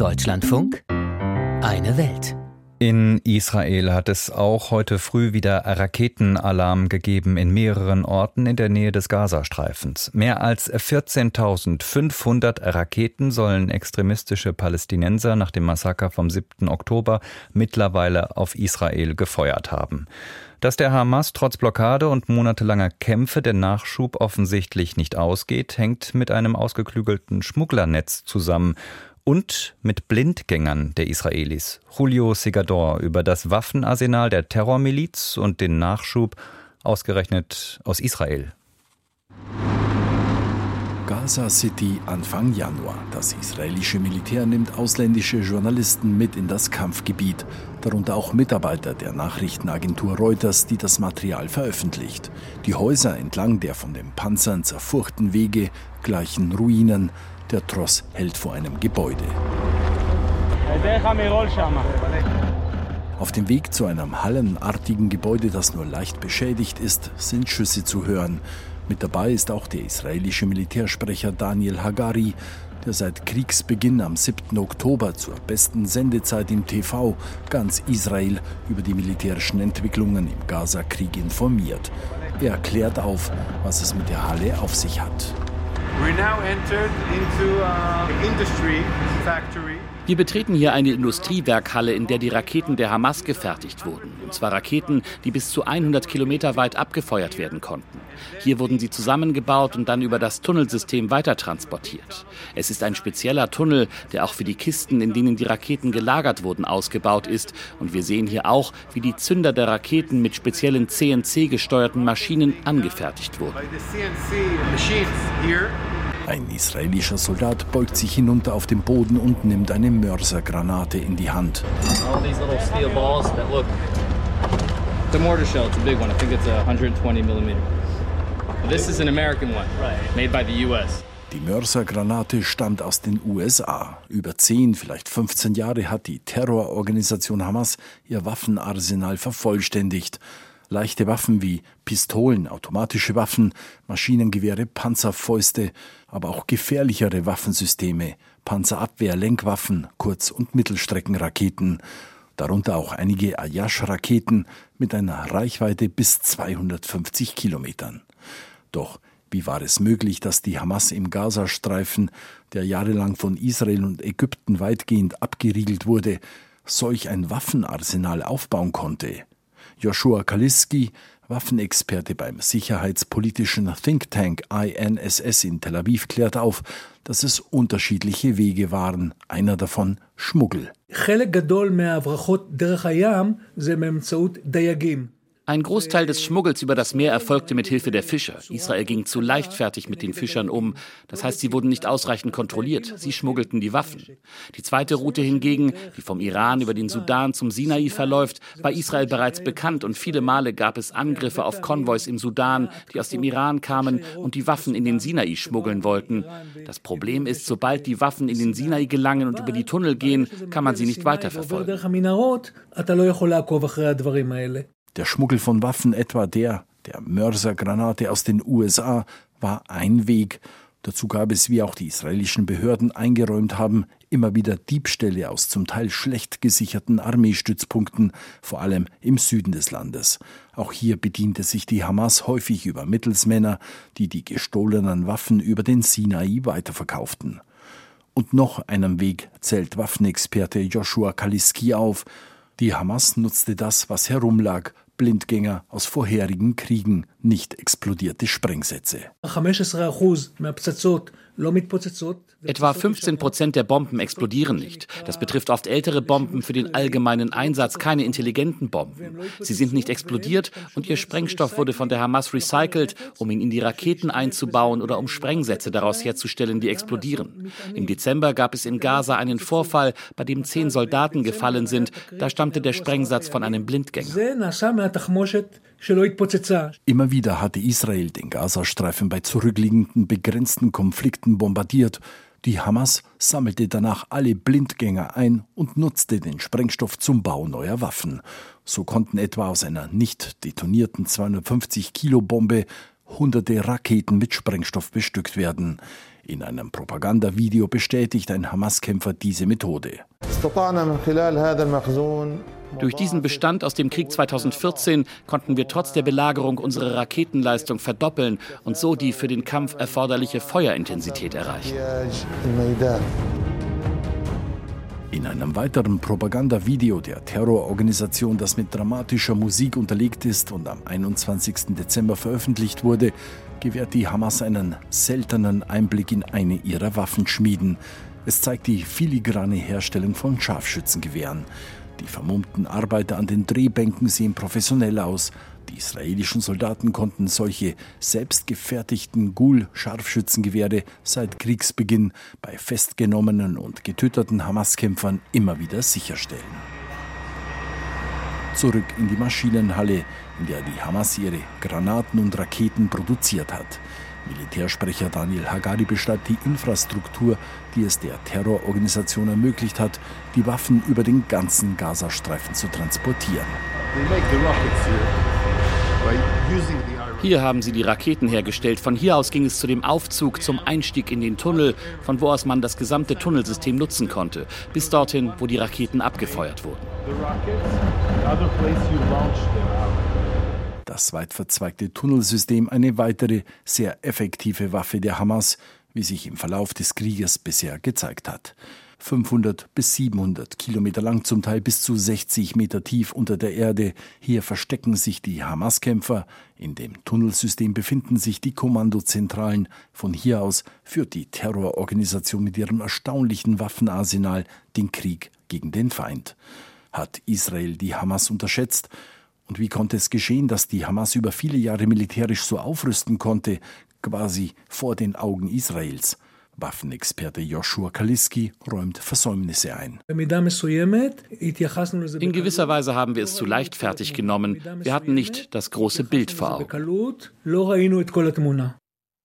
Deutschlandfunk Eine Welt. In Israel hat es auch heute früh wieder Raketenalarm gegeben in mehreren Orten in der Nähe des Gazastreifens. Mehr als 14.500 Raketen sollen extremistische Palästinenser nach dem Massaker vom 7. Oktober mittlerweile auf Israel gefeuert haben. Dass der Hamas trotz Blockade und monatelanger Kämpfe der Nachschub offensichtlich nicht ausgeht, hängt mit einem ausgeklügelten Schmugglernetz zusammen und mit Blindgängern der Israelis. Julio Segador über das Waffenarsenal der Terrormiliz und den Nachschub ausgerechnet aus Israel. Gaza City Anfang Januar. Das israelische Militär nimmt ausländische Journalisten mit in das Kampfgebiet, darunter auch Mitarbeiter der Nachrichtenagentur Reuters, die das Material veröffentlicht. Die Häuser entlang der von den Panzern zerfurchten Wege gleichen Ruinen. Der Tross hält vor einem Gebäude. Auf dem Weg zu einem hallenartigen Gebäude, das nur leicht beschädigt ist, sind Schüsse zu hören. Mit dabei ist auch der israelische Militärsprecher Daniel Hagari, der seit Kriegsbeginn am 7. Oktober zur besten Sendezeit im TV ganz Israel über die militärischen Entwicklungen im Gaza-Krieg informiert. Er klärt auf, was es mit der Halle auf sich hat. We're now entered into uh, industry factory. Wir betreten hier eine Industriewerkhalle, in der die Raketen der Hamas gefertigt wurden. Und zwar Raketen, die bis zu 100 Kilometer weit abgefeuert werden konnten. Hier wurden sie zusammengebaut und dann über das Tunnelsystem weitertransportiert. Es ist ein spezieller Tunnel, der auch für die Kisten, in denen die Raketen gelagert wurden, ausgebaut ist. Und wir sehen hier auch, wie die Zünder der Raketen mit speziellen CNC-gesteuerten Maschinen angefertigt wurden. Ein israelischer Soldat beugt sich hinunter auf den Boden und nimmt eine Mörsergranate in die Hand. The mortar shell, it's a big one. I think it's a 120 millimeter. This is an American one, made by the U.S. Die Mörsergranate stammt aus den USA. Über 10, vielleicht 15 Jahre hat die Terrororganisation Hamas ihr Waffenarsenal vervollständigt leichte Waffen wie Pistolen, automatische Waffen, Maschinengewehre, Panzerfäuste, aber auch gefährlichere Waffensysteme, Panzerabwehr, Lenkwaffen, Kurz- und Mittelstreckenraketen, darunter auch einige Ayash-Raketen mit einer Reichweite bis 250 Kilometern. Doch wie war es möglich, dass die Hamas im Gazastreifen, der jahrelang von Israel und Ägypten weitgehend abgeriegelt wurde, solch ein Waffenarsenal aufbauen konnte? Joshua Kaliski, Waffenexperte beim sicherheitspolitischen Think Tank INSS in Tel Aviv, klärt auf, dass es unterschiedliche Wege waren, einer davon Schmuggel. Ein Großteil des Schmuggels über das Meer erfolgte mit Hilfe der Fischer. Israel ging zu leichtfertig mit den Fischern um. Das heißt, sie wurden nicht ausreichend kontrolliert. Sie schmuggelten die Waffen. Die zweite Route hingegen, die vom Iran über den Sudan zum Sinai verläuft, war Israel bereits bekannt und viele Male gab es Angriffe auf Konvois im Sudan, die aus dem Iran kamen und die Waffen in den Sinai schmuggeln wollten. Das Problem ist, sobald die Waffen in den Sinai gelangen und über die Tunnel gehen, kann man sie nicht weiterverfolgen. Der Schmuggel von Waffen, etwa der der Mörsergranate aus den USA, war ein Weg. Dazu gab es, wie auch die israelischen Behörden eingeräumt haben, immer wieder Diebstähle aus zum Teil schlecht gesicherten Armeestützpunkten, vor allem im Süden des Landes. Auch hier bediente sich die Hamas häufig über Mittelsmänner, die die gestohlenen Waffen über den Sinai weiterverkauften. Und noch einem Weg zählt Waffenexperte Joshua Kaliski auf, die Hamas nutzte das, was herumlag, Blindgänger aus vorherigen Kriegen, nicht explodierte Sprengsätze. Etwa 15 Prozent der Bomben explodieren nicht. Das betrifft oft ältere Bomben für den allgemeinen Einsatz, keine intelligenten Bomben. Sie sind nicht explodiert und ihr Sprengstoff wurde von der Hamas recycelt, um ihn in die Raketen einzubauen oder um Sprengsätze daraus herzustellen, die explodieren. Im Dezember gab es in Gaza einen Vorfall, bei dem zehn Soldaten gefallen sind. Da stammte der Sprengsatz von einem Blindgänger. Immer wieder hatte Israel den Gazastreifen bei zurückliegenden begrenzten Konflikten bombardiert. Die Hamas sammelte danach alle Blindgänger ein und nutzte den Sprengstoff zum Bau neuer Waffen. So konnten etwa aus einer nicht detonierten 250 Kilo Bombe hunderte Raketen mit Sprengstoff bestückt werden. In einem Propagandavideo bestätigt ein Hamas-Kämpfer diese Methode. Durch diesen Bestand aus dem Krieg 2014 konnten wir trotz der Belagerung unsere Raketenleistung verdoppeln und so die für den Kampf erforderliche Feuerintensität erreichen. In einem weiteren Propagandavideo der Terrororganisation, das mit dramatischer Musik unterlegt ist und am 21. Dezember veröffentlicht wurde, gewährt die Hamas einen seltenen Einblick in eine ihrer Waffenschmieden. Es zeigt die filigrane Herstellung von Scharfschützengewehren. Die vermummten Arbeiter an den Drehbänken sehen professionell aus. Die israelischen Soldaten konnten solche selbstgefertigten Gul-Scharfschützengewehre seit Kriegsbeginn bei festgenommenen und getöteten Hamas-Kämpfern immer wieder sicherstellen. Zurück in die Maschinenhalle, in der die Hamas ihre Granaten und Raketen produziert hat. Militärsprecher Daniel Hagari beschreibt die Infrastruktur, die es der Terrororganisation ermöglicht hat, die Waffen über den ganzen Gazastreifen zu transportieren. Hier haben sie die Raketen hergestellt. Von hier aus ging es zu dem Aufzug zum Einstieg in den Tunnel, von wo aus man das gesamte Tunnelsystem nutzen konnte, bis dorthin, wo die Raketen abgefeuert wurden. Das weit verzweigte Tunnelsystem eine weitere sehr effektive Waffe der Hamas, wie sich im Verlauf des Krieges bisher gezeigt hat. 500 bis 700 Kilometer lang, zum Teil bis zu 60 Meter tief unter der Erde. Hier verstecken sich die Hamas-Kämpfer. In dem Tunnelsystem befinden sich die Kommandozentralen. Von hier aus führt die Terrororganisation mit ihrem erstaunlichen Waffenarsenal den Krieg gegen den Feind. Hat Israel die Hamas unterschätzt? Und wie konnte es geschehen, dass die Hamas über viele Jahre militärisch so aufrüsten konnte, quasi vor den Augen Israels? Waffenexperte Joshua Kaliski räumt Versäumnisse ein. In gewisser Weise haben wir es zu leichtfertig genommen. Wir hatten nicht das große Bild vor Augen.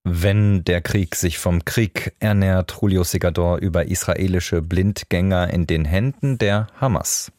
Wenn der Krieg sich vom Krieg ernährt, Julio Segador über israelische Blindgänger in den Händen der Hamas.